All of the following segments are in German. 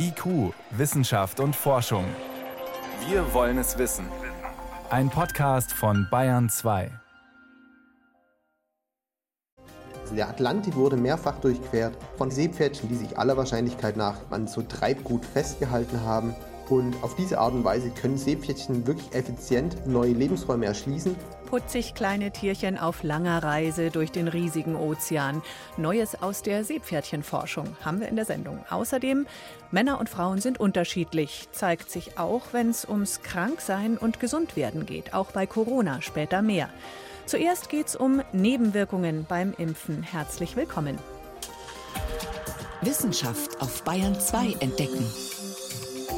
IQ, Wissenschaft und Forschung. Wir wollen es wissen. Ein Podcast von Bayern 2. Also der Atlantik wurde mehrfach durchquert von Seepferdchen, die sich aller Wahrscheinlichkeit nach an so Treibgut festgehalten haben. Und auf diese Art und Weise können Seepferdchen wirklich effizient neue Lebensräume erschließen putzig kleine Tierchen auf langer Reise durch den riesigen Ozean. Neues aus der Seepferdchenforschung haben wir in der Sendung. Außerdem, Männer und Frauen sind unterschiedlich. Zeigt sich auch, wenn es ums Kranksein und Gesundwerden geht. Auch bei Corona später mehr. Zuerst geht es um Nebenwirkungen beim Impfen. Herzlich willkommen. Wissenschaft auf Bayern 2 entdecken.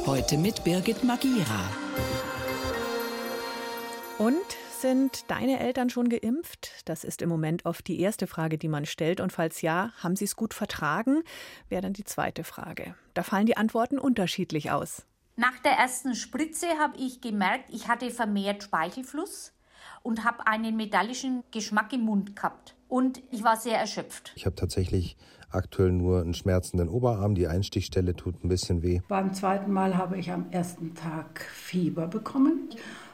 Heute mit Birgit Magira. Und sind deine Eltern schon geimpft? Das ist im Moment oft die erste Frage, die man stellt. Und falls ja, haben sie es gut vertragen? Wäre dann die zweite Frage. Da fallen die Antworten unterschiedlich aus. Nach der ersten Spritze habe ich gemerkt, ich hatte vermehrt Speichelfluss und habe einen metallischen Geschmack im Mund gehabt. Und ich war sehr erschöpft. Ich habe tatsächlich aktuell nur einen schmerzenden Oberarm. Die Einstichstelle tut ein bisschen weh. Beim zweiten Mal habe ich am ersten Tag Fieber bekommen.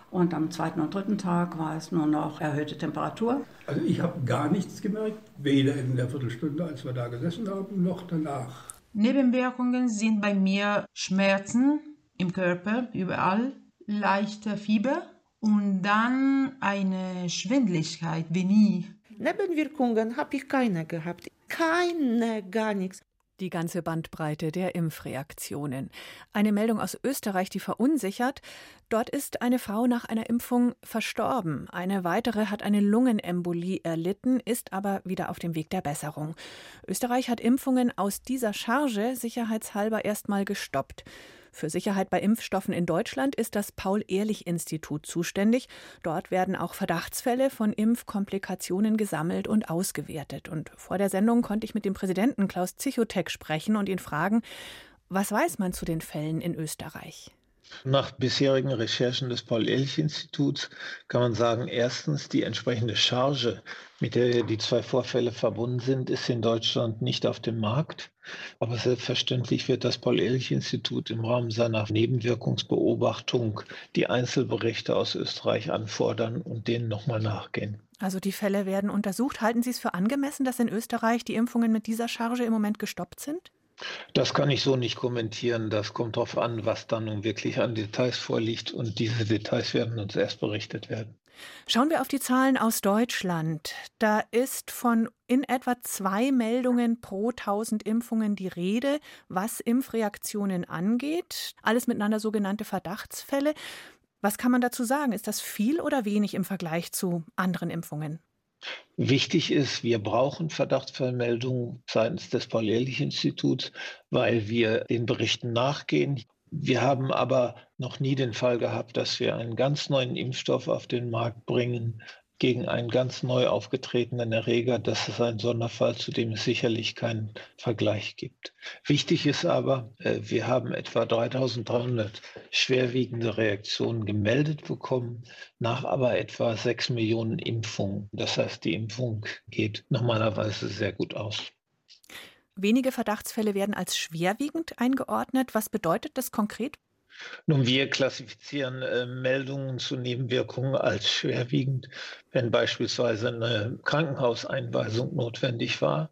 Und am zweiten und dritten Tag war es nur noch erhöhte Temperatur. Also ich habe gar nichts gemerkt, weder in der Viertelstunde, als wir da gesessen haben, noch danach. Nebenwirkungen sind bei mir Schmerzen im Körper, überall, leichter Fieber und dann eine Schwindligkeit wie nie. Nebenwirkungen habe ich keine gehabt. Keine, gar nichts die ganze Bandbreite der Impfreaktionen. Eine Meldung aus Österreich, die verunsichert. Dort ist eine Frau nach einer Impfung verstorben. Eine weitere hat eine Lungenembolie erlitten, ist aber wieder auf dem Weg der Besserung. Österreich hat Impfungen aus dieser Charge sicherheitshalber erstmal gestoppt. Für Sicherheit bei Impfstoffen in Deutschland ist das Paul-Ehrlich-Institut zuständig. Dort werden auch Verdachtsfälle von Impfkomplikationen gesammelt und ausgewertet. Und vor der Sendung konnte ich mit dem Präsidenten Klaus Zichotek sprechen und ihn fragen, was weiß man zu den Fällen in Österreich? Nach bisherigen Recherchen des Paul-Ehrlich-Instituts kann man sagen, erstens, die entsprechende Charge, mit der die zwei Vorfälle verbunden sind, ist in Deutschland nicht auf dem Markt. Aber selbstverständlich wird das Paul-Ehrlich-Institut im Rahmen seiner Nebenwirkungsbeobachtung die Einzelberichte aus Österreich anfordern und denen nochmal nachgehen. Also die Fälle werden untersucht. Halten Sie es für angemessen, dass in Österreich die Impfungen mit dieser Charge im Moment gestoppt sind? Das kann ich so nicht kommentieren. Das kommt darauf an, was dann nun wirklich an Details vorliegt. Und diese Details werden uns erst berichtet werden. Schauen wir auf die Zahlen aus Deutschland. Da ist von in etwa zwei Meldungen pro 1000 Impfungen die Rede, was Impfreaktionen angeht. Alles miteinander sogenannte Verdachtsfälle. Was kann man dazu sagen? Ist das viel oder wenig im Vergleich zu anderen Impfungen? Wichtig ist, wir brauchen Verdachtsfallmeldungen seitens des Paul-Ehrlich-Instituts, weil wir den Berichten nachgehen. Wir haben aber noch nie den Fall gehabt, dass wir einen ganz neuen Impfstoff auf den Markt bringen, gegen einen ganz neu aufgetretenen Erreger. Das ist ein Sonderfall, zu dem es sicherlich keinen Vergleich gibt. Wichtig ist aber, äh, wir haben etwa 3300 schwerwiegende Reaktionen gemeldet bekommen, nach aber etwa 6 Millionen Impfungen. Das heißt, die Impfung geht normalerweise sehr gut aus. Wenige Verdachtsfälle werden als schwerwiegend eingeordnet. Was bedeutet das konkret? Nun, wir klassifizieren äh, Meldungen zu Nebenwirkungen als schwerwiegend, wenn beispielsweise eine Krankenhauseinweisung notwendig war.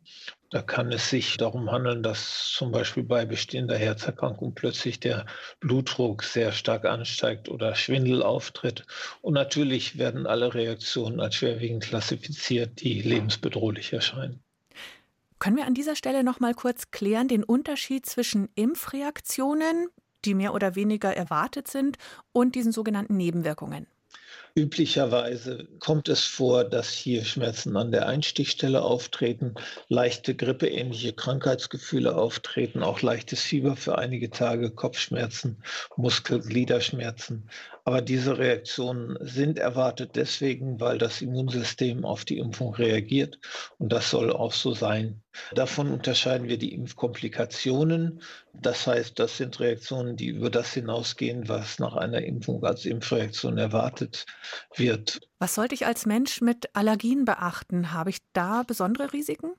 Da kann es sich darum handeln, dass zum Beispiel bei bestehender Herzerkrankung plötzlich der Blutdruck sehr stark ansteigt oder Schwindel auftritt. Und natürlich werden alle Reaktionen als schwerwiegend klassifiziert, die lebensbedrohlich erscheinen. Können wir an dieser Stelle noch mal kurz klären den Unterschied zwischen Impfreaktionen, die mehr oder weniger erwartet sind, und diesen sogenannten Nebenwirkungen. Üblicherweise kommt es vor, dass hier Schmerzen an der Einstichstelle auftreten, leichte grippeähnliche Krankheitsgefühle auftreten, auch leichtes Fieber für einige Tage, Kopfschmerzen, Muskelgliederschmerzen. Aber diese Reaktionen sind erwartet deswegen, weil das Immunsystem auf die Impfung reagiert. Und das soll auch so sein. Davon unterscheiden wir die Impfkomplikationen. Das heißt, das sind Reaktionen, die über das hinausgehen, was nach einer Impfung als Impfreaktion erwartet wird. Was sollte ich als Mensch mit Allergien beachten? Habe ich da besondere Risiken?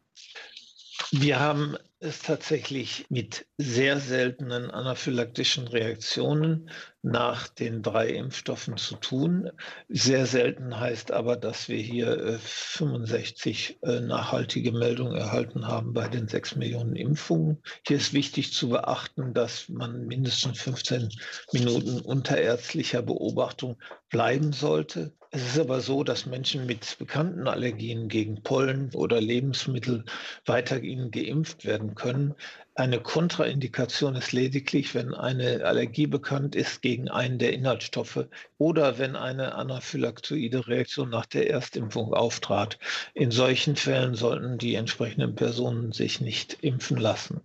Wir haben es tatsächlich mit sehr seltenen anaphylaktischen Reaktionen nach den drei Impfstoffen zu tun. Sehr selten heißt aber, dass wir hier 65 äh, äh, nachhaltige Meldungen erhalten haben bei den sechs Millionen Impfungen. Hier ist wichtig zu beachten, dass man mindestens 15 Minuten unter ärztlicher Beobachtung bleiben sollte. Es ist aber so, dass Menschen mit bekannten Allergien gegen Pollen oder Lebensmittel weiterhin geimpft werden können. Eine Kontraindikation ist lediglich, wenn eine Allergie bekannt ist gegen einen der Inhaltsstoffe oder wenn eine anaphylaktoide Reaktion nach der Erstimpfung auftrat. In solchen Fällen sollten die entsprechenden Personen sich nicht impfen lassen.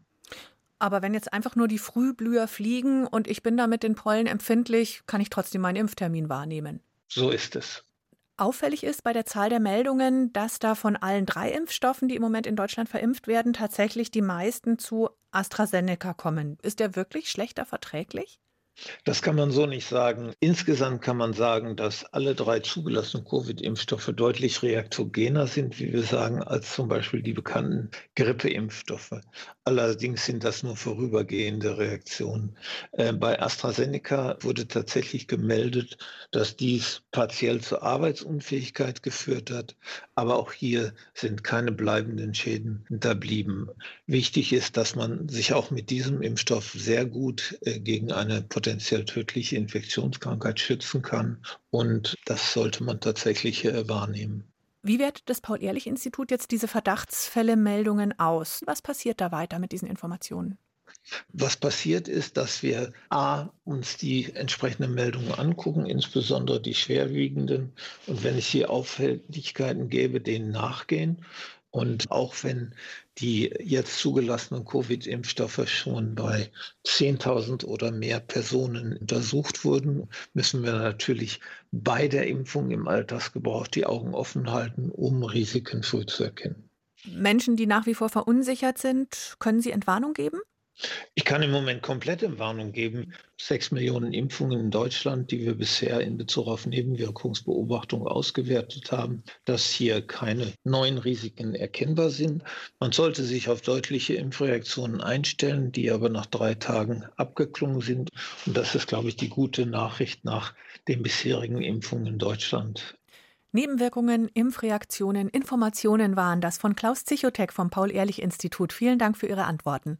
Aber wenn jetzt einfach nur die Frühblüher fliegen und ich bin da mit den Pollen empfindlich, kann ich trotzdem meinen Impftermin wahrnehmen. So ist es. Auffällig ist bei der Zahl der Meldungen, dass da von allen drei Impfstoffen, die im Moment in Deutschland verimpft werden, tatsächlich die meisten zu AstraZeneca kommen. Ist der wirklich schlechter verträglich? Das kann man so nicht sagen. Insgesamt kann man sagen, dass alle drei zugelassenen Covid-Impfstoffe deutlich reaktogener sind, wie wir sagen, als zum Beispiel die bekannten Grippeimpfstoffe. Allerdings sind das nur vorübergehende Reaktionen. Äh, bei AstraZeneca wurde tatsächlich gemeldet, dass dies partiell zur Arbeitsunfähigkeit geführt hat. Aber auch hier sind keine bleibenden Schäden hinterblieben. Wichtig ist, dass man sich auch mit diesem Impfstoff sehr gut äh, gegen eine potenziell tödliche Infektionskrankheit schützen kann. Und das sollte man tatsächlich äh, wahrnehmen. Wie wertet das Paul-Ehrlich-Institut jetzt diese Verdachtsfälle-Meldungen aus? Was passiert da weiter mit diesen Informationen? Was passiert ist, dass wir A, uns die entsprechenden Meldungen angucken, insbesondere die schwerwiegenden, und wenn es hier Auffälligkeiten gäbe, denen nachgehen. Und auch wenn die jetzt zugelassenen Covid-Impfstoffe schon bei 10.000 oder mehr Personen untersucht wurden, müssen wir natürlich bei der Impfung im Altersgebrauch die Augen offen halten, um Risiken früh zu erkennen. Menschen, die nach wie vor verunsichert sind, können Sie Entwarnung geben? Ich kann im Moment komplette Warnung geben. Sechs Millionen Impfungen in Deutschland, die wir bisher in Bezug auf Nebenwirkungsbeobachtung ausgewertet haben, dass hier keine neuen Risiken erkennbar sind. Man sollte sich auf deutliche Impfreaktionen einstellen, die aber nach drei Tagen abgeklungen sind. Und das ist, glaube ich, die gute Nachricht nach den bisherigen Impfungen in Deutschland. Nebenwirkungen, Impfreaktionen, Informationen waren das von Klaus Zichotek vom Paul-Ehrlich-Institut. Vielen Dank für Ihre Antworten.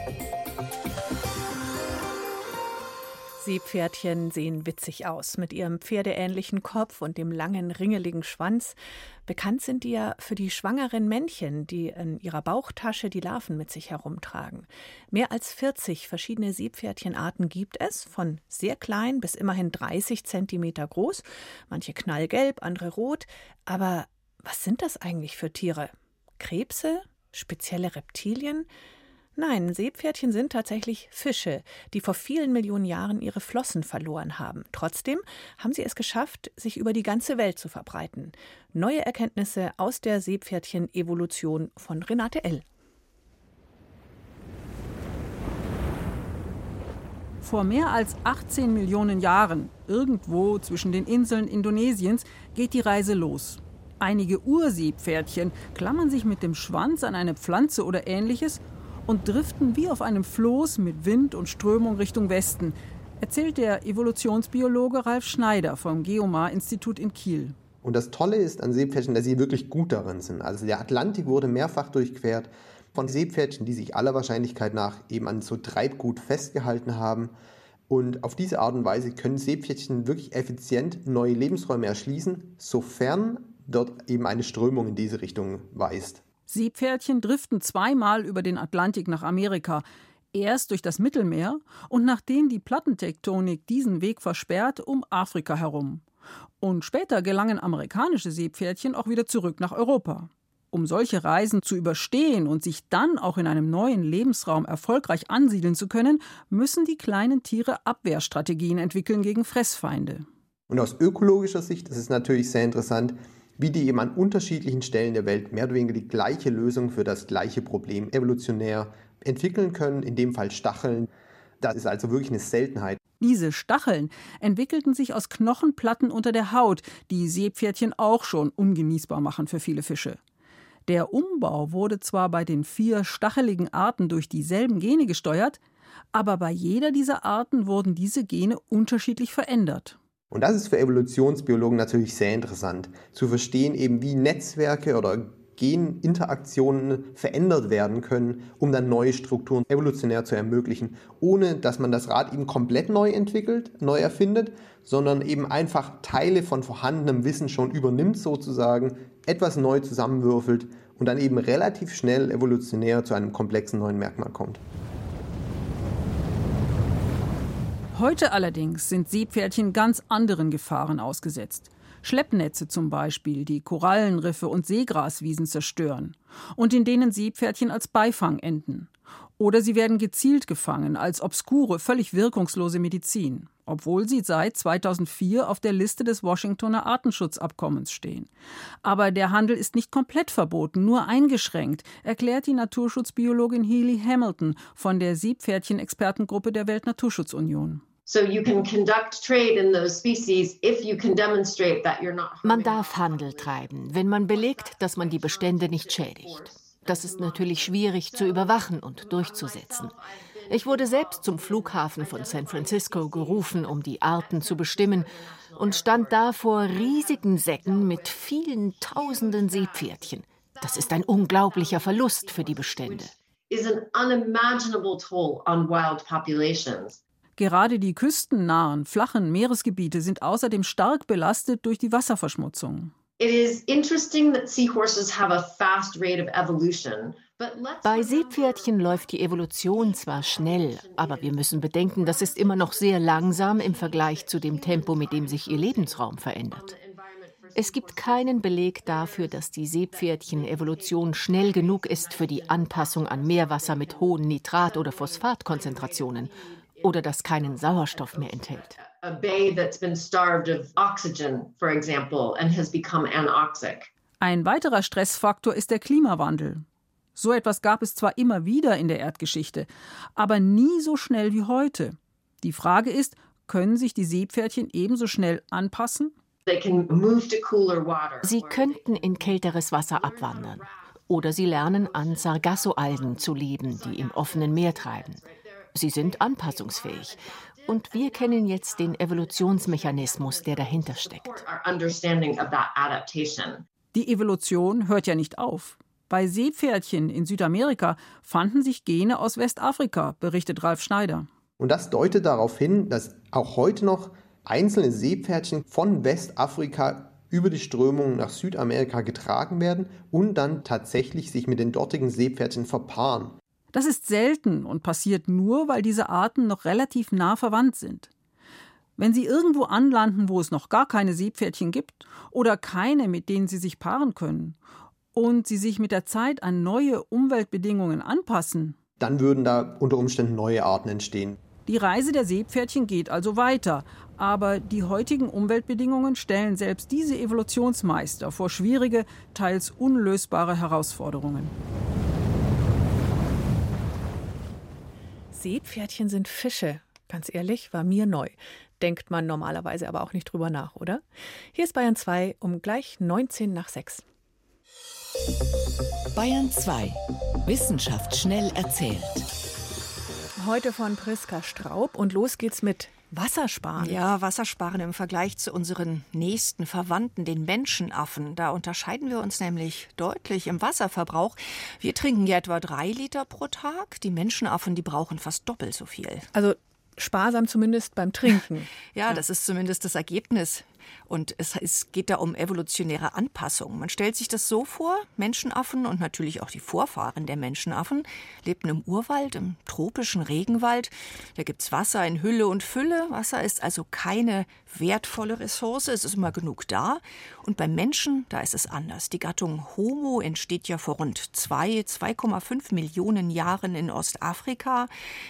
Seepferdchen sehen witzig aus mit ihrem pferdeähnlichen Kopf und dem langen, ringeligen Schwanz. Bekannt sind die ja für die schwangeren Männchen, die in ihrer Bauchtasche die Larven mit sich herumtragen. Mehr als 40 verschiedene Seepferdchenarten gibt es, von sehr klein bis immerhin 30 Zentimeter groß, manche knallgelb, andere rot. Aber was sind das eigentlich für Tiere? Krebse? Spezielle Reptilien? Nein, Seepferdchen sind tatsächlich Fische, die vor vielen Millionen Jahren ihre Flossen verloren haben. Trotzdem haben sie es geschafft, sich über die ganze Welt zu verbreiten. Neue Erkenntnisse aus der Seepferdchen-Evolution von Renate L. Vor mehr als 18 Millionen Jahren, irgendwo zwischen den Inseln Indonesiens, geht die Reise los. Einige Urseepferdchen klammern sich mit dem Schwanz an eine Pflanze oder ähnliches und driften wie auf einem Floß mit Wind und Strömung Richtung Westen, erzählt der Evolutionsbiologe Ralf Schneider vom Geomar-Institut in Kiel. Und das Tolle ist an Seepferdchen, dass sie wirklich gut darin sind. Also der Atlantik wurde mehrfach durchquert von Seepferdchen, die sich aller Wahrscheinlichkeit nach eben an so Treibgut festgehalten haben. Und auf diese Art und Weise können Seepferdchen wirklich effizient neue Lebensräume erschließen, sofern dort eben eine Strömung in diese Richtung weist. Seepferdchen driften zweimal über den Atlantik nach Amerika. Erst durch das Mittelmeer und nachdem die Plattentektonik diesen Weg versperrt, um Afrika herum. Und später gelangen amerikanische Seepferdchen auch wieder zurück nach Europa. Um solche Reisen zu überstehen und sich dann auch in einem neuen Lebensraum erfolgreich ansiedeln zu können, müssen die kleinen Tiere Abwehrstrategien entwickeln gegen Fressfeinde. Und aus ökologischer Sicht ist es natürlich sehr interessant, wie die eben an unterschiedlichen Stellen der Welt mehr oder weniger die gleiche Lösung für das gleiche Problem evolutionär entwickeln können, in dem Fall Stacheln. Das ist also wirklich eine Seltenheit. Diese Stacheln entwickelten sich aus Knochenplatten unter der Haut, die Seepferdchen auch schon ungenießbar machen für viele Fische. Der Umbau wurde zwar bei den vier stacheligen Arten durch dieselben Gene gesteuert, aber bei jeder dieser Arten wurden diese Gene unterschiedlich verändert. Und das ist für Evolutionsbiologen natürlich sehr interessant, zu verstehen eben, wie Netzwerke oder Geninteraktionen verändert werden können, um dann neue Strukturen evolutionär zu ermöglichen, ohne dass man das Rad eben komplett neu entwickelt, neu erfindet, sondern eben einfach Teile von vorhandenem Wissen schon übernimmt sozusagen, etwas neu zusammenwürfelt und dann eben relativ schnell evolutionär zu einem komplexen neuen Merkmal kommt. Heute allerdings sind Seepferdchen ganz anderen Gefahren ausgesetzt. Schleppnetze zum Beispiel, die Korallenriffe und Seegraswiesen zerstören und in denen Seepferdchen als Beifang enden. Oder sie werden gezielt gefangen als obskure, völlig wirkungslose Medizin, obwohl sie seit 2004 auf der Liste des Washingtoner Artenschutzabkommens stehen. Aber der Handel ist nicht komplett verboten, nur eingeschränkt, erklärt die Naturschutzbiologin Healy Hamilton von der Seepferdchen-Expertengruppe der Weltnaturschutzunion. Man darf Handel treiben, wenn man belegt, dass man die Bestände nicht schädigt. Das ist natürlich schwierig zu überwachen und durchzusetzen. Ich wurde selbst zum Flughafen von San Francisco gerufen, um die Arten zu bestimmen, und stand da vor riesigen Säcken mit vielen tausenden Seepferdchen. Das ist ein unglaublicher Verlust für die Bestände. Gerade die küstennahen, flachen Meeresgebiete sind außerdem stark belastet durch die Wasserverschmutzung. Bei Seepferdchen läuft die Evolution zwar schnell, aber wir müssen bedenken, das ist immer noch sehr langsam im Vergleich zu dem Tempo, mit dem sich ihr Lebensraum verändert. Es gibt keinen Beleg dafür, dass die Seepferdchen-Evolution schnell genug ist für die Anpassung an Meerwasser mit hohen Nitrat- oder Phosphatkonzentrationen oder das keinen Sauerstoff mehr enthält. Ein weiterer Stressfaktor ist der Klimawandel. So etwas gab es zwar immer wieder in der Erdgeschichte, aber nie so schnell wie heute. Die Frage ist, können sich die Seepferdchen ebenso schnell anpassen? Sie könnten in kälteres Wasser abwandern. Oder sie lernen an Sargassoalgen zu leben, die im offenen Meer treiben. Sie sind anpassungsfähig. Und wir kennen jetzt den Evolutionsmechanismus, der dahinter steckt. Die Evolution hört ja nicht auf. Bei Seepferdchen in Südamerika fanden sich Gene aus Westafrika, berichtet Ralf Schneider. Und das deutet darauf hin, dass auch heute noch einzelne Seepferdchen von Westafrika über die Strömung nach Südamerika getragen werden und dann tatsächlich sich mit den dortigen Seepferdchen verpaaren. Das ist selten und passiert nur, weil diese Arten noch relativ nah verwandt sind. Wenn sie irgendwo anlanden, wo es noch gar keine Seepferdchen gibt oder keine, mit denen sie sich paaren können, und sie sich mit der Zeit an neue Umweltbedingungen anpassen, dann würden da unter Umständen neue Arten entstehen. Die Reise der Seepferdchen geht also weiter, aber die heutigen Umweltbedingungen stellen selbst diese Evolutionsmeister vor schwierige, teils unlösbare Herausforderungen. Seepferdchen sind Fische. Ganz ehrlich, war mir neu. Denkt man normalerweise aber auch nicht drüber nach, oder? Hier ist Bayern 2 um gleich 19 nach 6. Bayern 2. Wissenschaft schnell erzählt. Heute von Priska Straub und los geht's mit Wassersparen. Ja, Wassersparen im Vergleich zu unseren nächsten Verwandten, den Menschenaffen. Da unterscheiden wir uns nämlich deutlich im Wasserverbrauch. Wir trinken ja etwa drei Liter pro Tag. Die Menschenaffen, die brauchen fast doppelt so viel. Also sparsam zumindest beim Trinken. ja, das ist zumindest das Ergebnis. Und es, es, geht da um evolutionäre Anpassung. Man stellt sich das so vor, Menschenaffen und natürlich auch die Vorfahren der Menschenaffen lebten im Urwald, im tropischen Regenwald. Da gibt es Wasser in Hülle und Fülle. Wasser ist also keine wertvolle Ressource, es ist immer genug da. Und beim Menschen, da ist es anders. Die Gattung Homo entsteht ja vor rund 2, 2,5 Millionen Jahren in Ostafrika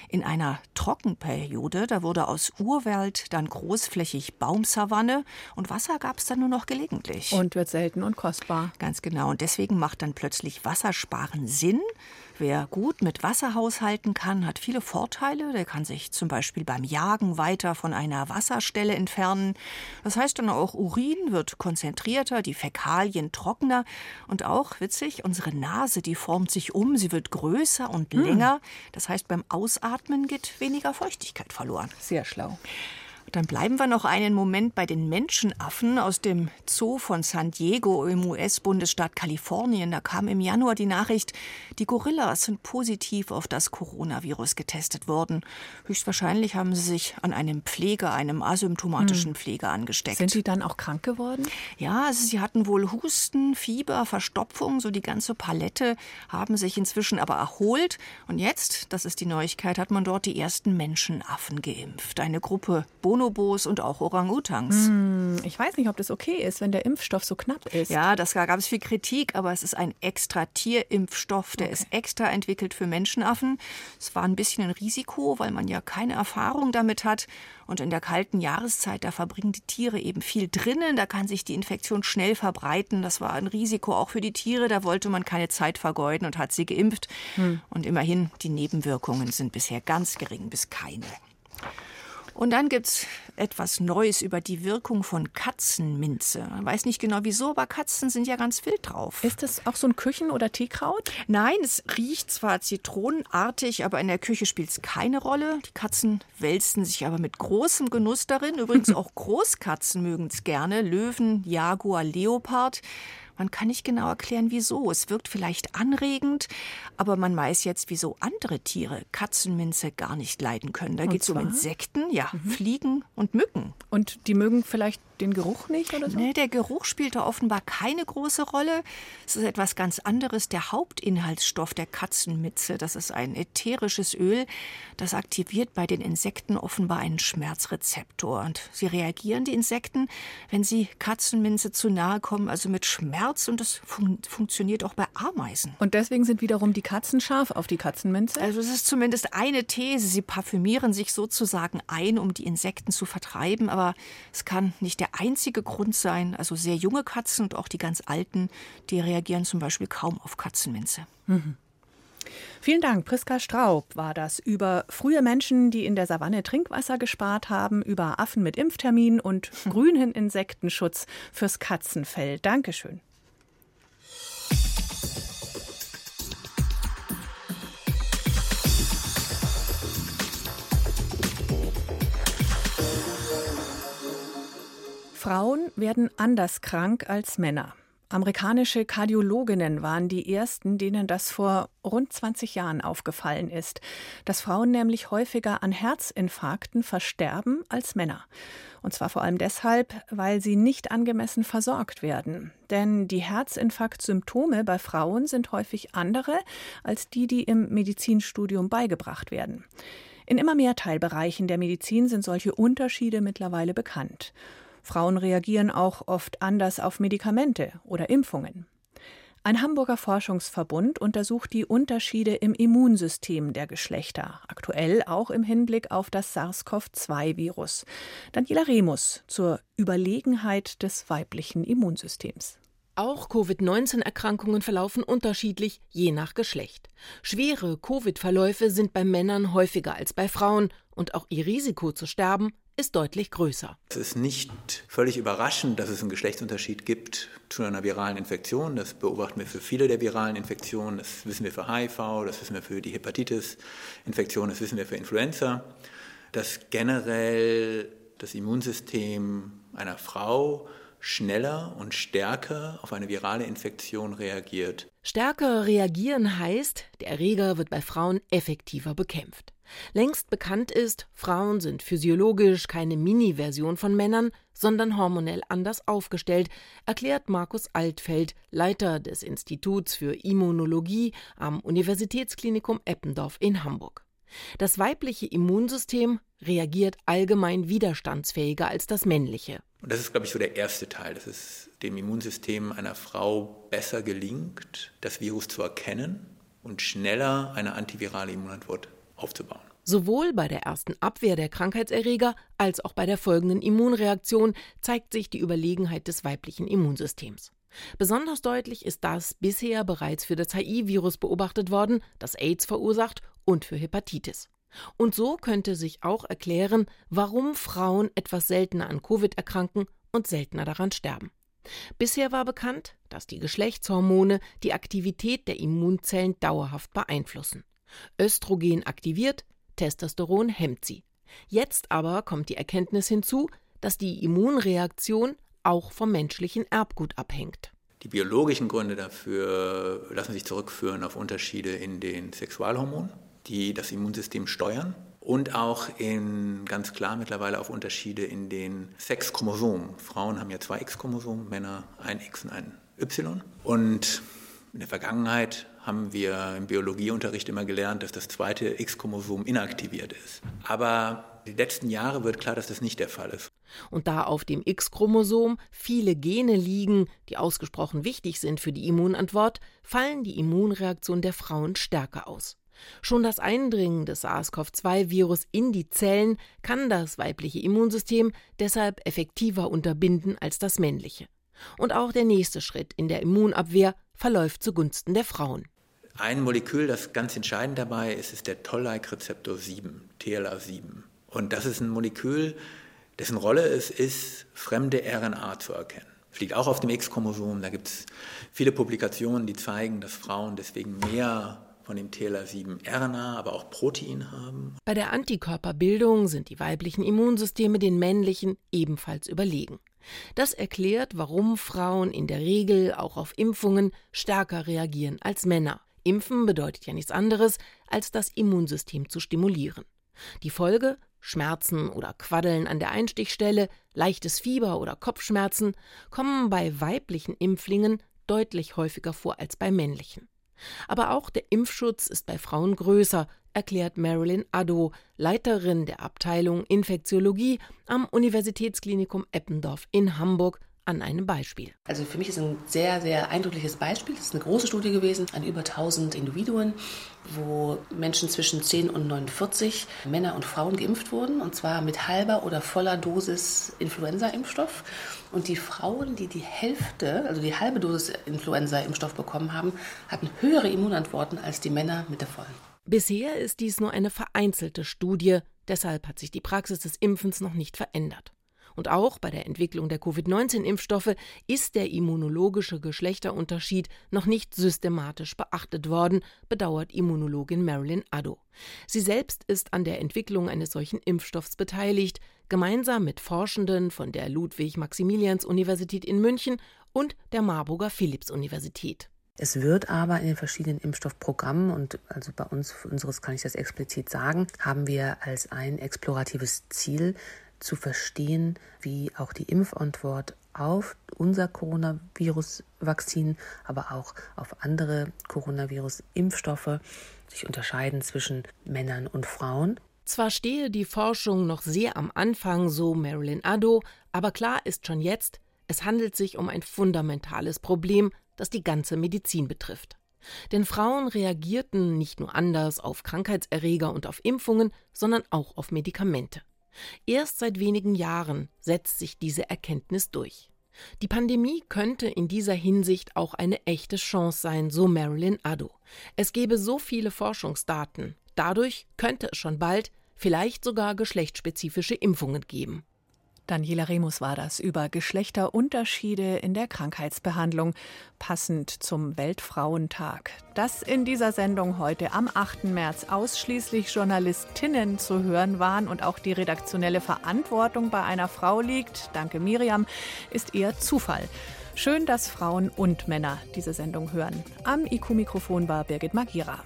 in einer Trockenperiode. Da wurde aus Urwald dann großflächig Baumsavanne und Wasser gab es dann nur noch gelegentlich. Und wird selten und kostbar. Ganz genau. Und deswegen macht dann plötzlich Wassersparen Sinn. Wer gut mit Wasser haushalten kann, hat viele Vorteile. Der kann sich zum Beispiel beim Jagen weiter von einer Wasserstelle entfernen. Das heißt dann auch, Urin wird konzentrierter, die Fäkalien trockener und auch, witzig, unsere Nase, die formt sich um, sie wird größer und hm. länger. Das heißt, beim Ausatmen geht weniger Feuchtigkeit verloren. Sehr schlau. Dann bleiben wir noch einen Moment bei den Menschenaffen aus dem Zoo von San Diego im US-Bundesstaat Kalifornien. Da kam im Januar die Nachricht, die Gorillas sind positiv auf das Coronavirus getestet worden. Höchstwahrscheinlich haben sie sich an einem Pfleger, einem asymptomatischen hm. Pfleger angesteckt. Sind sie dann auch krank geworden? Ja, also sie hatten wohl Husten, Fieber, Verstopfung, so die ganze Palette, haben sich inzwischen aber erholt. Und jetzt, das ist die Neuigkeit, hat man dort die ersten Menschenaffen geimpft. Eine Gruppe Bono Bonobos und auch Orang-Utans. Hm, ich weiß nicht, ob das okay ist, wenn der Impfstoff so knapp ist. Ja, das gab es viel Kritik, aber es ist ein extra Tierimpfstoff, der okay. ist extra entwickelt für Menschenaffen. Es war ein bisschen ein Risiko, weil man ja keine Erfahrung damit hat. Und in der kalten Jahreszeit, da verbringen die Tiere eben viel drinnen, da kann sich die Infektion schnell verbreiten. Das war ein Risiko auch für die Tiere, da wollte man keine Zeit vergeuden und hat sie geimpft. Hm. Und immerhin, die Nebenwirkungen sind bisher ganz gering bis keine. Und dann gibt es etwas Neues über die Wirkung von Katzenminze. Man weiß nicht genau wieso, aber Katzen sind ja ganz wild drauf. Ist das auch so ein Küchen- oder Teekraut? Nein, es riecht zwar zitronenartig, aber in der Küche spielt es keine Rolle. Die Katzen wälzen sich aber mit großem Genuss darin. Übrigens auch Großkatzen mögen es gerne. Löwen, Jaguar, Leopard. Man kann nicht genau erklären, wieso. Es wirkt vielleicht anregend, aber man weiß jetzt, wieso andere Tiere Katzenminze gar nicht leiden können. Da geht es um Insekten, ja, mhm. Fliegen und Mücken. Und die mögen vielleicht den Geruch nicht oder so? Nee, der Geruch spielt da offenbar keine große Rolle. Es ist etwas ganz anderes. Der Hauptinhaltsstoff der Katzenmitze, das ist ein ätherisches Öl, das aktiviert bei den Insekten offenbar einen Schmerzrezeptor. Und sie reagieren, die Insekten, wenn sie Katzenminze zu nahe kommen, also mit Schmerz. Und das fun funktioniert auch bei Ameisen. Und deswegen sind wiederum die Katzen scharf auf die Katzenminze? Also, es ist zumindest eine These. Sie parfümieren sich sozusagen ein, um die Insekten zu vertreiben. Aber es kann nicht der einzige Grund sein. Also sehr junge Katzen und auch die ganz alten, die reagieren zum Beispiel kaum auf Katzenminze. Mhm. Vielen Dank. Priska Straub war das über frühe Menschen, die in der Savanne Trinkwasser gespart haben, über Affen mit Impftermin und grünen Insektenschutz fürs Katzenfell. Dankeschön. Frauen werden anders krank als Männer. Amerikanische Kardiologinnen waren die ersten, denen das vor rund 20 Jahren aufgefallen ist, dass Frauen nämlich häufiger an Herzinfarkten versterben als Männer. Und zwar vor allem deshalb, weil sie nicht angemessen versorgt werden. Denn die Herzinfarktsymptome bei Frauen sind häufig andere als die, die im Medizinstudium beigebracht werden. In immer mehr Teilbereichen der Medizin sind solche Unterschiede mittlerweile bekannt. Frauen reagieren auch oft anders auf Medikamente oder Impfungen. Ein Hamburger Forschungsverbund untersucht die Unterschiede im Immunsystem der Geschlechter, aktuell auch im Hinblick auf das SARS-CoV-2-Virus. Daniela Remus zur Überlegenheit des weiblichen Immunsystems. Auch Covid-19-Erkrankungen verlaufen unterschiedlich, je nach Geschlecht. Schwere Covid-Verläufe sind bei Männern häufiger als bei Frauen und auch ihr Risiko zu sterben ist deutlich größer. Es ist nicht völlig überraschend, dass es einen Geschlechtsunterschied gibt zu einer viralen Infektion. Das beobachten wir für viele der viralen Infektionen. Das wissen wir für HIV, das wissen wir für die Hepatitis-Infektion, das wissen wir für Influenza. Dass generell das Immunsystem einer Frau schneller und stärker auf eine virale Infektion reagiert. Stärker reagieren heißt, der Erreger wird bei Frauen effektiver bekämpft. Längst bekannt ist, Frauen sind physiologisch keine Mini-Version von Männern, sondern hormonell anders aufgestellt, erklärt Markus Altfeld, Leiter des Instituts für Immunologie am Universitätsklinikum Eppendorf in Hamburg. Das weibliche Immunsystem reagiert allgemein widerstandsfähiger als das männliche. Und das ist, glaube ich, so der erste Teil, dass es dem Immunsystem einer Frau besser gelingt, das Virus zu erkennen und schneller eine antivirale Immunantwort aufzubauen. Sowohl bei der ersten Abwehr der Krankheitserreger als auch bei der folgenden Immunreaktion zeigt sich die Überlegenheit des weiblichen Immunsystems. Besonders deutlich ist das bisher bereits für das HIV-Virus beobachtet worden, das AIDS verursacht, und für Hepatitis. Und so könnte sich auch erklären, warum Frauen etwas seltener an Covid erkranken und seltener daran sterben. Bisher war bekannt, dass die Geschlechtshormone die Aktivität der Immunzellen dauerhaft beeinflussen. Östrogen aktiviert, Testosteron hemmt sie. Jetzt aber kommt die Erkenntnis hinzu, dass die Immunreaktion auch vom menschlichen Erbgut abhängt. Die biologischen Gründe dafür lassen sich zurückführen auf Unterschiede in den Sexualhormonen, die das Immunsystem steuern und auch in ganz klar mittlerweile auf Unterschiede in den Sexchromosomen. Frauen haben ja zwei X-Chromosomen, Männer ein X und ein Y. Und in der Vergangenheit haben wir im Biologieunterricht immer gelernt, dass das zweite X-Chromosom inaktiviert ist. Aber die letzten Jahre wird klar, dass das nicht der Fall ist. Und da auf dem X-Chromosom viele Gene liegen, die ausgesprochen wichtig sind für die Immunantwort, fallen die Immunreaktionen der Frauen stärker aus. Schon das Eindringen des SARS-CoV-2-Virus in die Zellen kann das weibliche Immunsystem deshalb effektiver unterbinden als das männliche. Und auch der nächste Schritt in der Immunabwehr verläuft zugunsten der Frauen. Ein Molekül, das ganz entscheidend dabei ist, ist der Toll-like-Rezeptor 7, TLA7. Und das ist ein Molekül, dessen Rolle es ist, fremde RNA zu erkennen. Es liegt auch auf dem X-Chromosom. Da gibt es viele Publikationen, die zeigen, dass Frauen deswegen mehr von dem TLR7-RNA, aber auch Protein haben. Bei der Antikörperbildung sind die weiblichen Immunsysteme den männlichen ebenfalls überlegen. Das erklärt, warum Frauen in der Regel auch auf Impfungen stärker reagieren als Männer. Impfen bedeutet ja nichts anderes, als das Immunsystem zu stimulieren. Die Folge Schmerzen oder Quaddeln an der Einstichstelle, leichtes Fieber oder Kopfschmerzen kommen bei weiblichen Impflingen deutlich häufiger vor als bei männlichen. Aber auch der Impfschutz ist bei Frauen größer, erklärt Marilyn Addo, Leiterin der Abteilung Infektiologie am Universitätsklinikum Eppendorf in Hamburg an einem Beispiel. Also für mich ist ein sehr, sehr eindrückliches Beispiel. Das ist eine große Studie gewesen an über 1000 Individuen, wo Menschen zwischen 10 und 49, Männer und Frauen geimpft wurden, und zwar mit halber oder voller Dosis Influenza-Impfstoff. Und die Frauen, die die Hälfte, also die halbe Dosis Influenza-Impfstoff bekommen haben, hatten höhere Immunantworten als die Männer mit der vollen. Bisher ist dies nur eine vereinzelte Studie, deshalb hat sich die Praxis des Impfens noch nicht verändert. Und auch bei der Entwicklung der Covid-19-Impfstoffe ist der immunologische Geschlechterunterschied noch nicht systematisch beachtet worden, bedauert Immunologin Marilyn Addo. Sie selbst ist an der Entwicklung eines solchen Impfstoffs beteiligt, gemeinsam mit Forschenden von der Ludwig-Maximilians-Universität in München und der Marburger Philipps-Universität. Es wird aber in den verschiedenen Impfstoffprogrammen und also bei uns, unseres kann ich das explizit sagen, haben wir als ein exploratives Ziel zu verstehen, wie auch die Impfantwort auf unser Coronavirus-Vakzin, aber auch auf andere Coronavirus-Impfstoffe sich unterscheiden zwischen Männern und Frauen. Zwar stehe die Forschung noch sehr am Anfang, so Marilyn Addo, aber klar ist schon jetzt, es handelt sich um ein fundamentales Problem, das die ganze Medizin betrifft. Denn Frauen reagierten nicht nur anders auf Krankheitserreger und auf Impfungen, sondern auch auf Medikamente. Erst seit wenigen Jahren setzt sich diese Erkenntnis durch. Die Pandemie könnte in dieser Hinsicht auch eine echte Chance sein, so Marilyn Addo. Es gäbe so viele Forschungsdaten. Dadurch könnte es schon bald vielleicht sogar geschlechtsspezifische Impfungen geben. Daniela Remus war das über Geschlechterunterschiede in der Krankheitsbehandlung, passend zum Weltfrauentag. Dass in dieser Sendung heute am 8. März ausschließlich Journalistinnen zu hören waren und auch die redaktionelle Verantwortung bei einer Frau liegt, danke Miriam, ist eher Zufall. Schön, dass Frauen und Männer diese Sendung hören. Am IQ-Mikrofon war Birgit Magira.